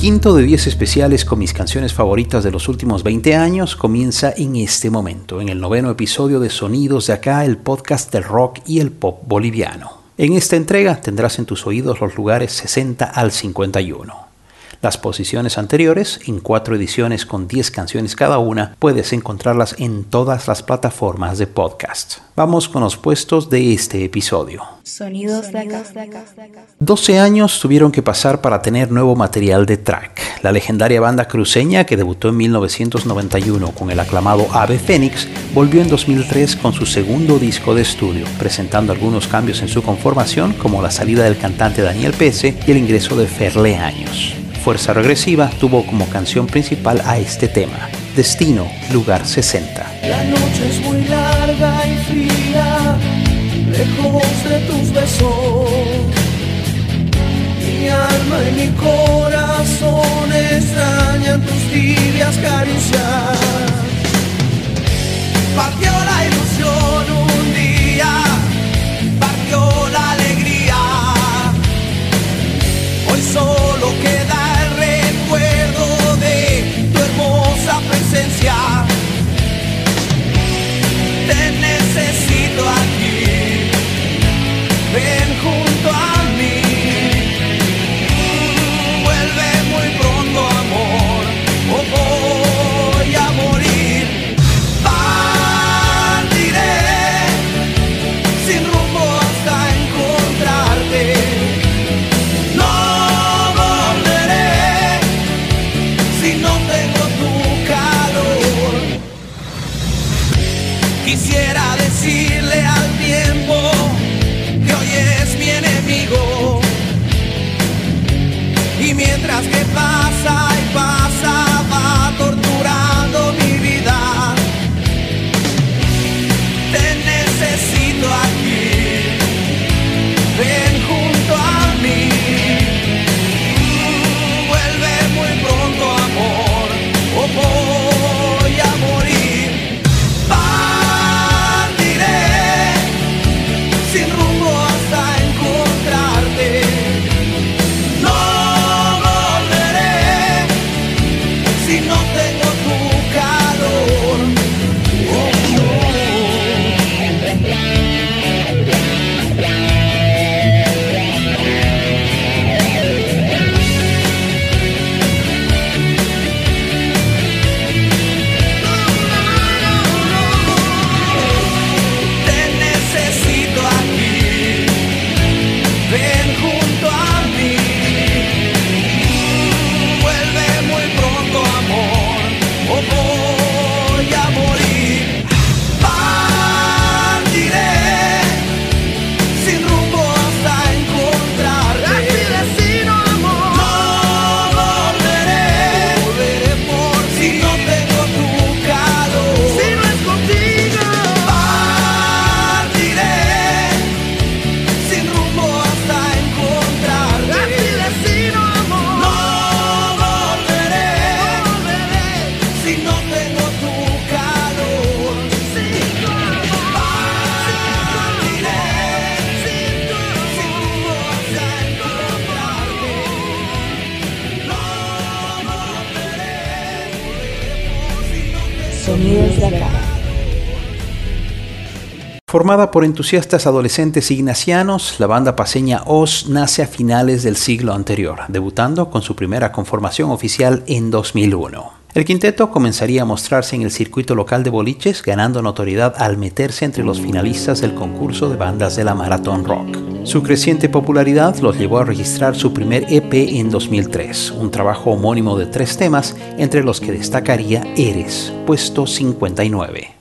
Quinto de 10 especiales con mis canciones favoritas de los últimos 20 años comienza en este momento, en el noveno episodio de Sonidos de Acá, el podcast del rock y el pop boliviano. En esta entrega tendrás en tus oídos los lugares 60 al 51. Las posiciones anteriores, en cuatro ediciones con 10 canciones cada una, puedes encontrarlas en todas las plataformas de podcast. Vamos con los puestos de este episodio. Sonidos de acá. 12 años tuvieron que pasar para tener nuevo material de track. La legendaria banda cruceña, que debutó en 1991 con el aclamado Ave Fénix, volvió en 2003 con su segundo disco de estudio, presentando algunos cambios en su conformación, como la salida del cantante Daniel Pese y el ingreso de Ferle Años. Fuerza Regresiva tuvo como canción principal a este tema, Destino, lugar 60. La noche es muy larga y fría, lejos de tus besos. Mi alma y mi corazón extrañan tus tibias caricias. Partió la ilusión cuando Formada por entusiastas adolescentes ignacianos, la banda paseña Oz nace a finales del siglo anterior, debutando con su primera conformación oficial en 2001. El quinteto comenzaría a mostrarse en el circuito local de boliches, ganando notoriedad al meterse entre los finalistas del concurso de bandas de la Marathon Rock. Su creciente popularidad los llevó a registrar su primer EP en 2003, un trabajo homónimo de tres temas, entre los que destacaría Eres, puesto 59.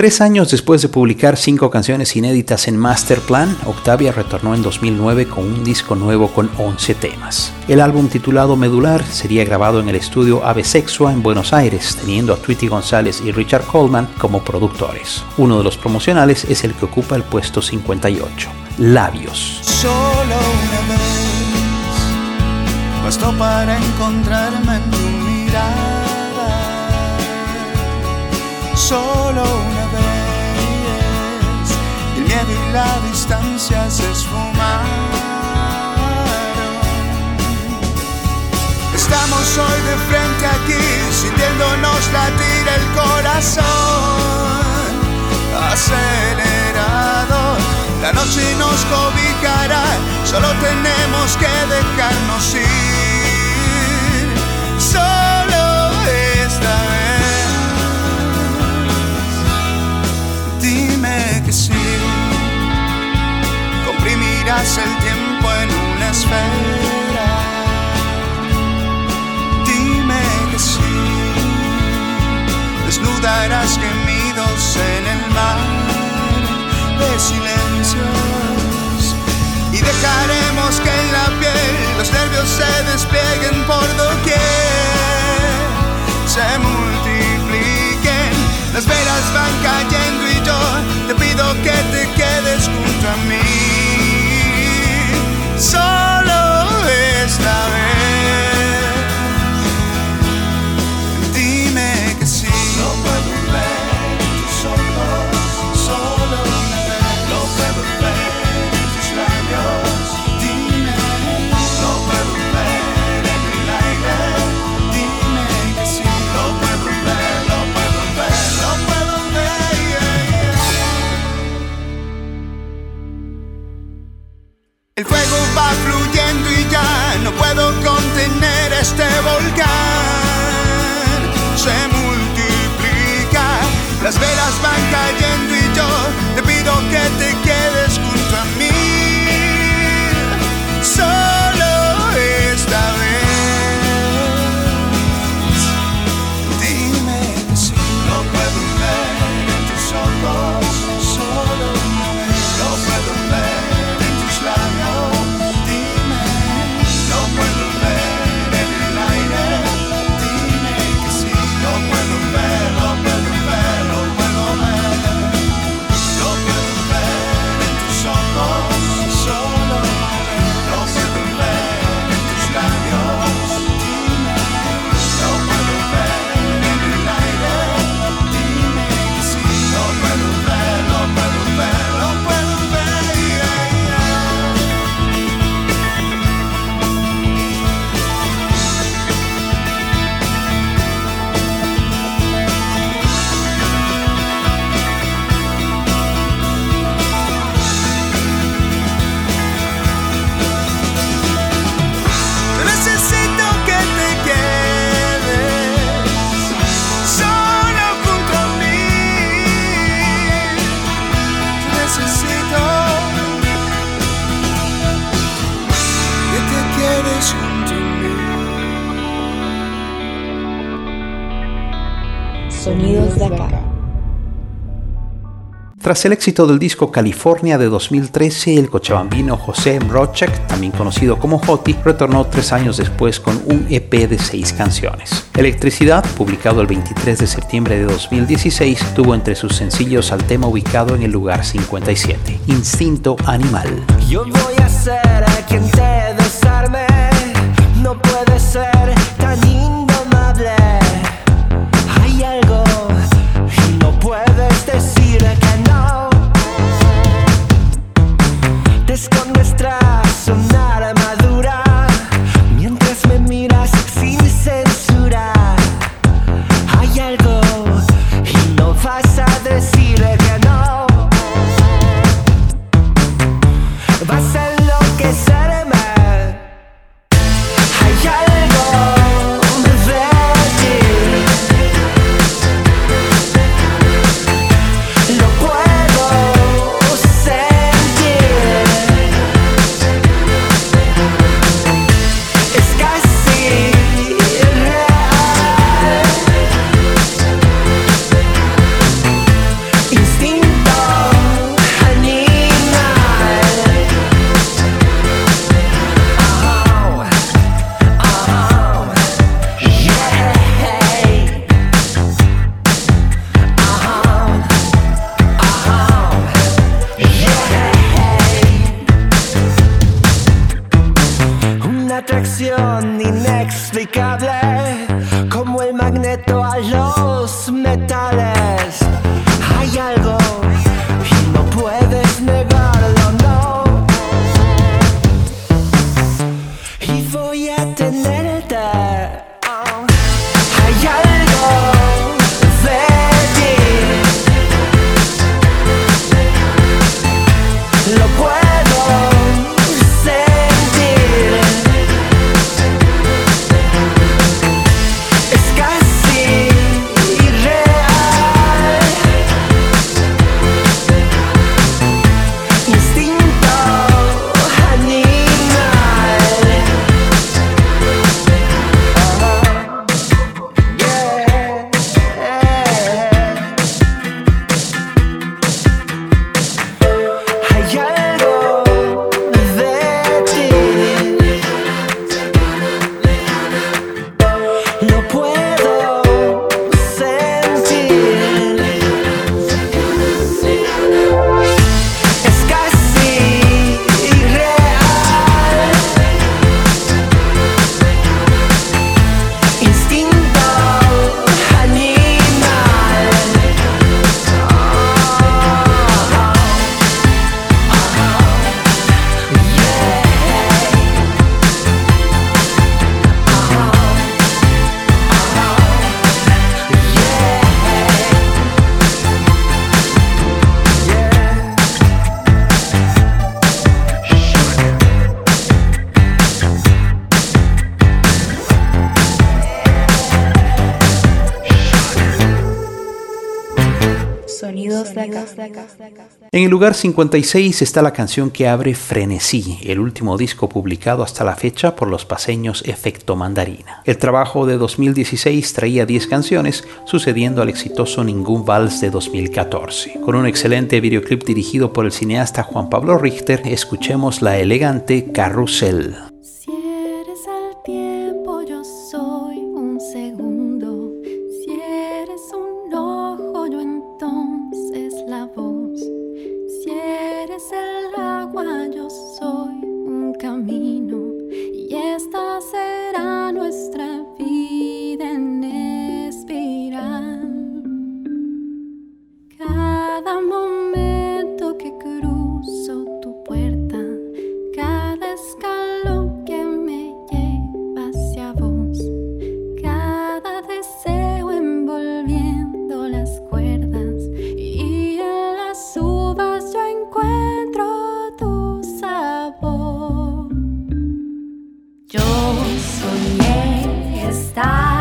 Tres años después de publicar cinco canciones inéditas en Masterplan, Octavia retornó en 2009 con un disco nuevo con 11 temas. El álbum titulado Medular sería grabado en el estudio Ave Sexua en Buenos Aires, teniendo a Tweety González y Richard Coleman como productores. Uno de los promocionales es el que ocupa el puesto 58, Labios. Distancia se esfumaron. Estamos hoy de frente aquí, sintiéndonos latir el corazón acelerado. La noche nos cobijará, solo tenemos que dejarnos ir. Comprimirás el tiempo en una esfera. Dime que sí. Desnudarás gemidos en el mar de silencios y dejaremos que en la piel los nervios se desplieguen por doquier, se multipliquen, las velas van cayendo y yo te pido que te quedes junto Tras el éxito del disco California de 2013, el cochabambino José Mrochek, también conocido como Joti, retornó tres años después con un EP de seis canciones. Electricidad, publicado el 23 de septiembre de 2016, tuvo entre sus sencillos al tema ubicado en el lugar 57, Instinto Animal. Yo voy a ser En el lugar 56 está la canción que abre Frenesí, el último disco publicado hasta la fecha por los paseños Efecto Mandarina. El trabajo de 2016 traía 10 canciones, sucediendo al exitoso Ningún Vals de 2014. Con un excelente videoclip dirigido por el cineasta Juan Pablo Richter, escuchemos la elegante Carrusel. estar.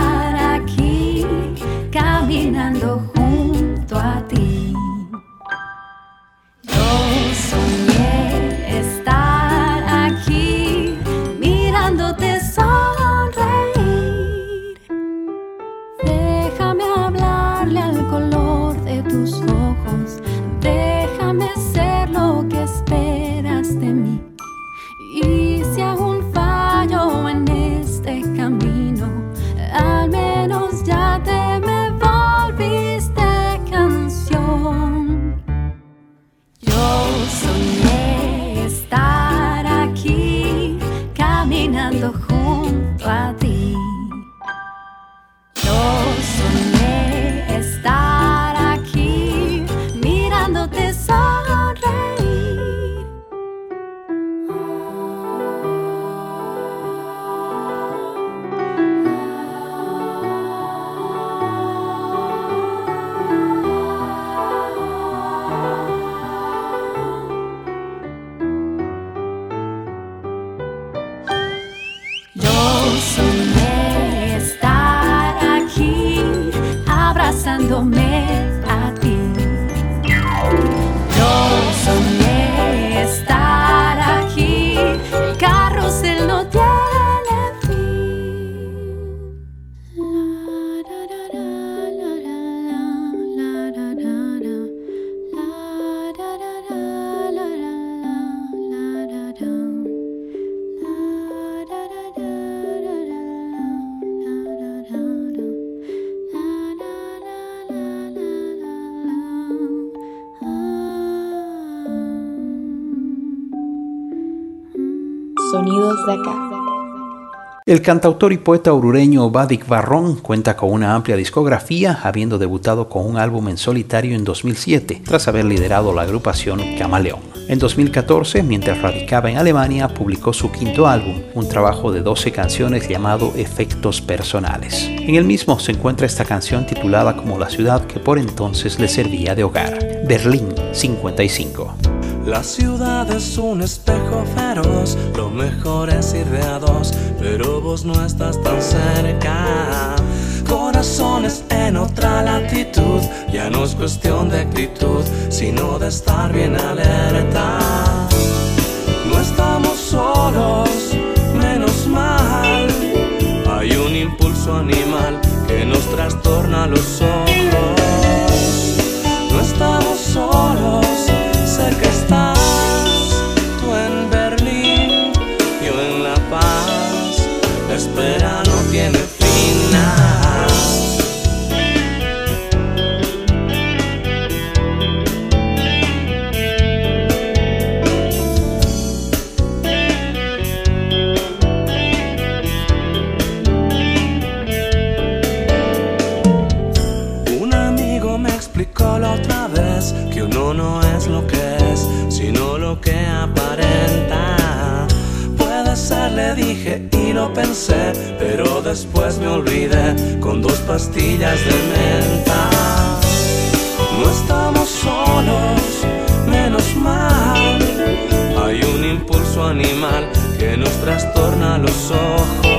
sido. El cantautor y poeta orureño Badik Barrón cuenta con una amplia discografía, habiendo debutado con un álbum en solitario en 2007, tras haber liderado la agrupación Camaleón. En 2014, mientras radicaba en Alemania, publicó su quinto álbum, un trabajo de 12 canciones llamado Efectos Personales. En el mismo se encuentra esta canción titulada como la ciudad que por entonces le servía de hogar, Berlín 55. La ciudad es un espejo feroz, lo mejor es ir de a dos, pero vos no estás tan cerca. Corazones en otra latitud, ya no es cuestión de actitud, sino de estar bien alerta. No estamos solos, menos mal. Hay un impulso animal que nos trastorna los ojos. No estamos solos, aparenta. Puede ser, le dije y lo pensé, pero después me olvidé con dos pastillas de menta. No estamos solos, menos mal. Hay un impulso animal que nos trastorna los ojos.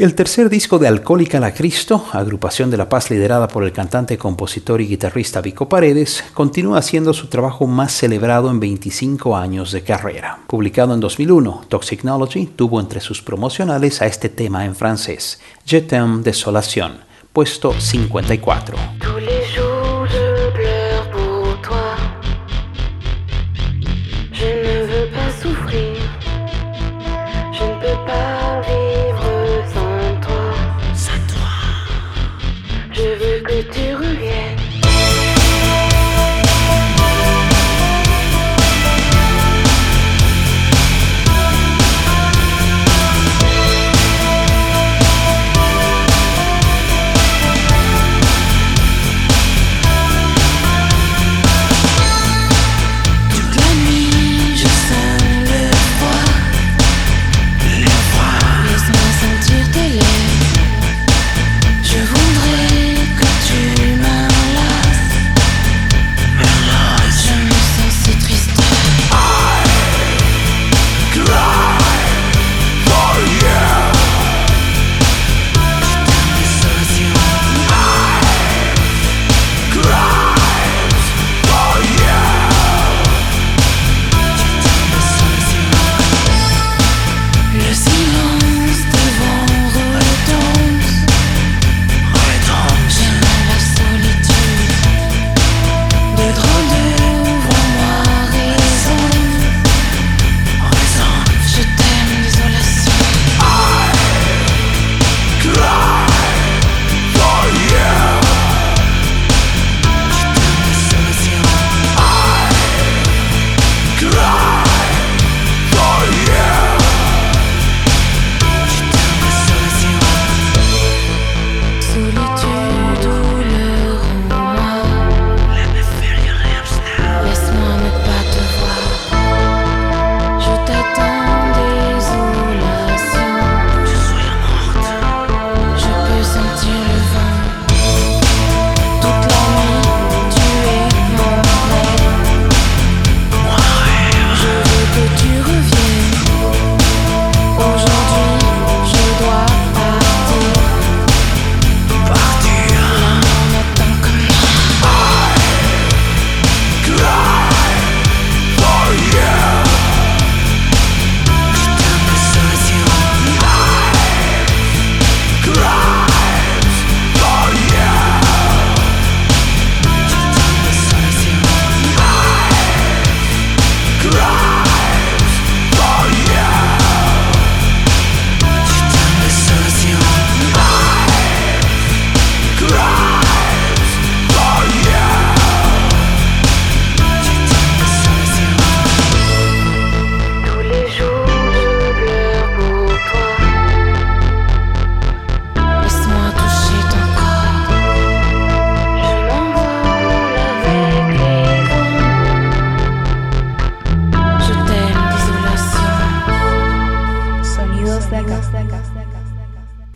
El tercer disco de Alcohólica la Cristo, agrupación de La Paz liderada por el cantante, compositor y guitarrista Vico Paredes, continúa siendo su trabajo más celebrado en 25 años de carrera. Publicado en 2001, Toxicology tuvo entre sus promocionales a este tema en francés, Je t'aime Desolación, puesto 54.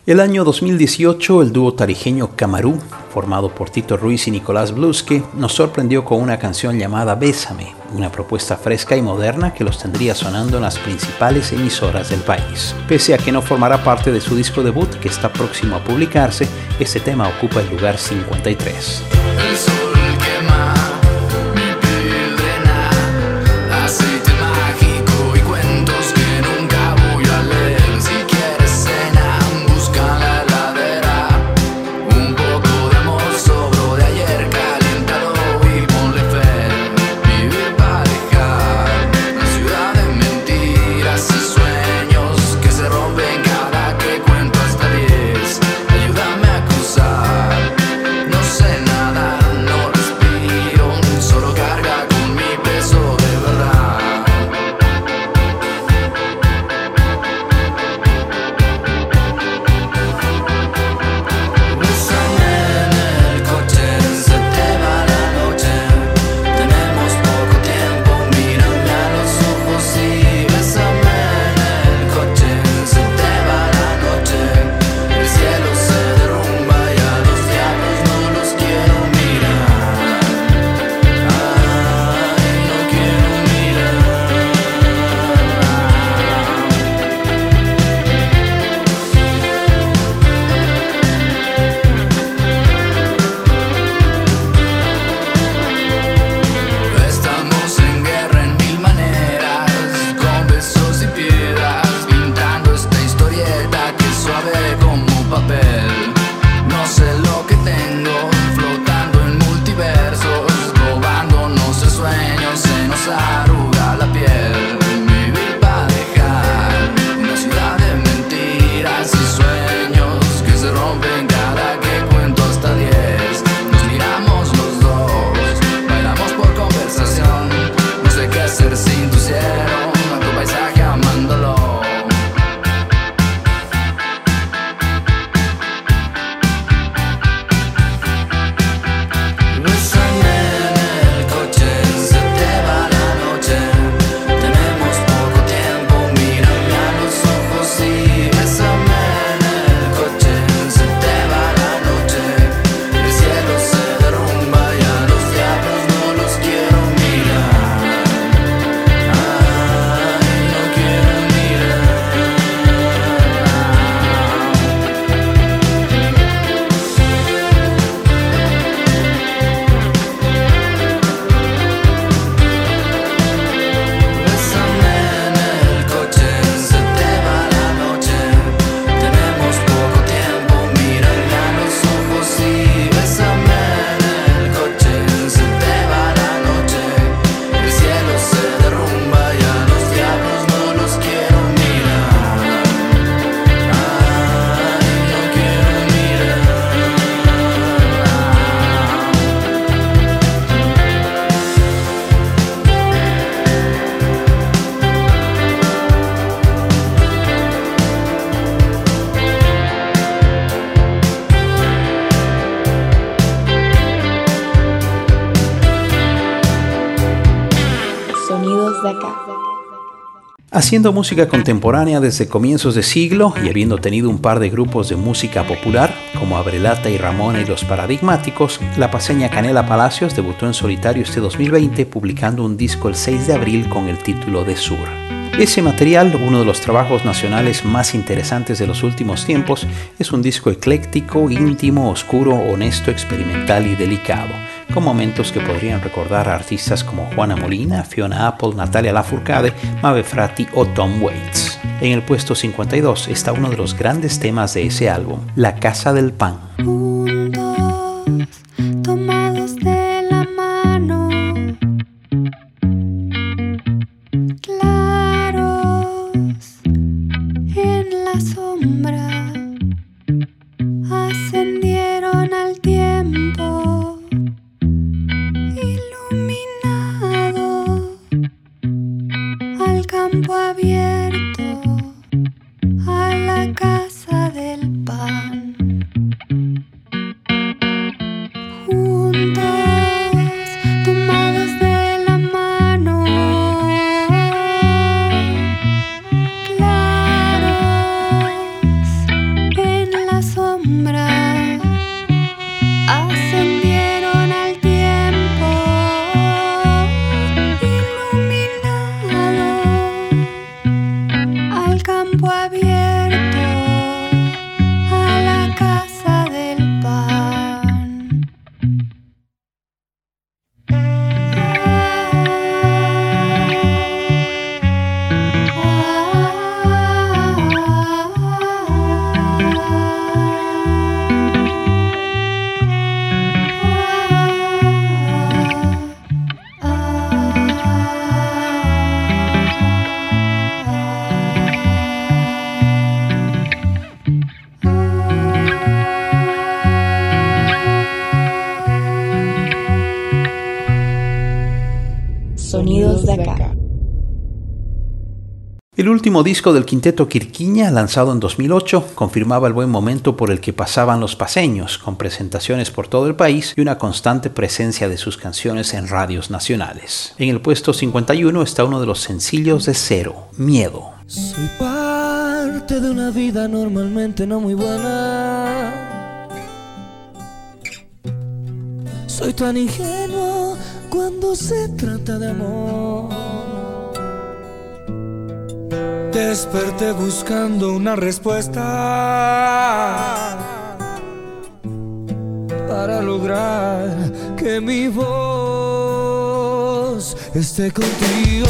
El año 2018, el dúo tarijeño Camarú, formado por Tito Ruiz y Nicolás Blusque, nos sorprendió con una canción llamada Bésame, una propuesta fresca y moderna que los tendría sonando en las principales emisoras del país. Pese a que no formará parte de su disco debut, que está próximo a publicarse, este tema ocupa el lugar 53. Haciendo música contemporánea desde comienzos de siglo y habiendo tenido un par de grupos de música popular, como Abrelata y Ramona y los Paradigmáticos, la paseña Canela Palacios debutó en solitario este 2020 publicando un disco el 6 de abril con el título de Sur. Ese material, uno de los trabajos nacionales más interesantes de los últimos tiempos, es un disco ecléctico, íntimo, oscuro, honesto, experimental y delicado, con momentos que podrían recordar a artistas como Juana Molina, Fiona Apple, Natalia Lafourcade, Mabe Frati o Tom Waits. En el puesto 52 está uno de los grandes temas de ese álbum, La Casa del Pan. Último disco del quinteto Quirquiña, lanzado en 2008, confirmaba el buen momento por el que pasaban los paseños, con presentaciones por todo el país y una constante presencia de sus canciones en radios nacionales. En el puesto 51 está uno de los sencillos de Cero, Miedo. Soy parte de una vida normalmente no muy buena. Soy tan ingenuo cuando se trata de amor. Desperté buscando una respuesta para lograr que mi voz esté contigo.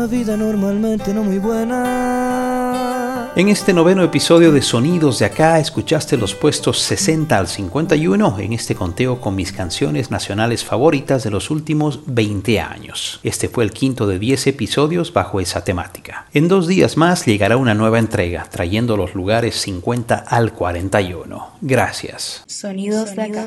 Una vida normalmente no muy buena. En este noveno episodio de Sonidos de Acá escuchaste los puestos 60 al 51 en este conteo con mis canciones nacionales favoritas de los últimos 20 años. Este fue el quinto de 10 episodios bajo esa temática. En dos días más llegará una nueva entrega, trayendo los lugares 50 al 41. Gracias. Sonidos de acá.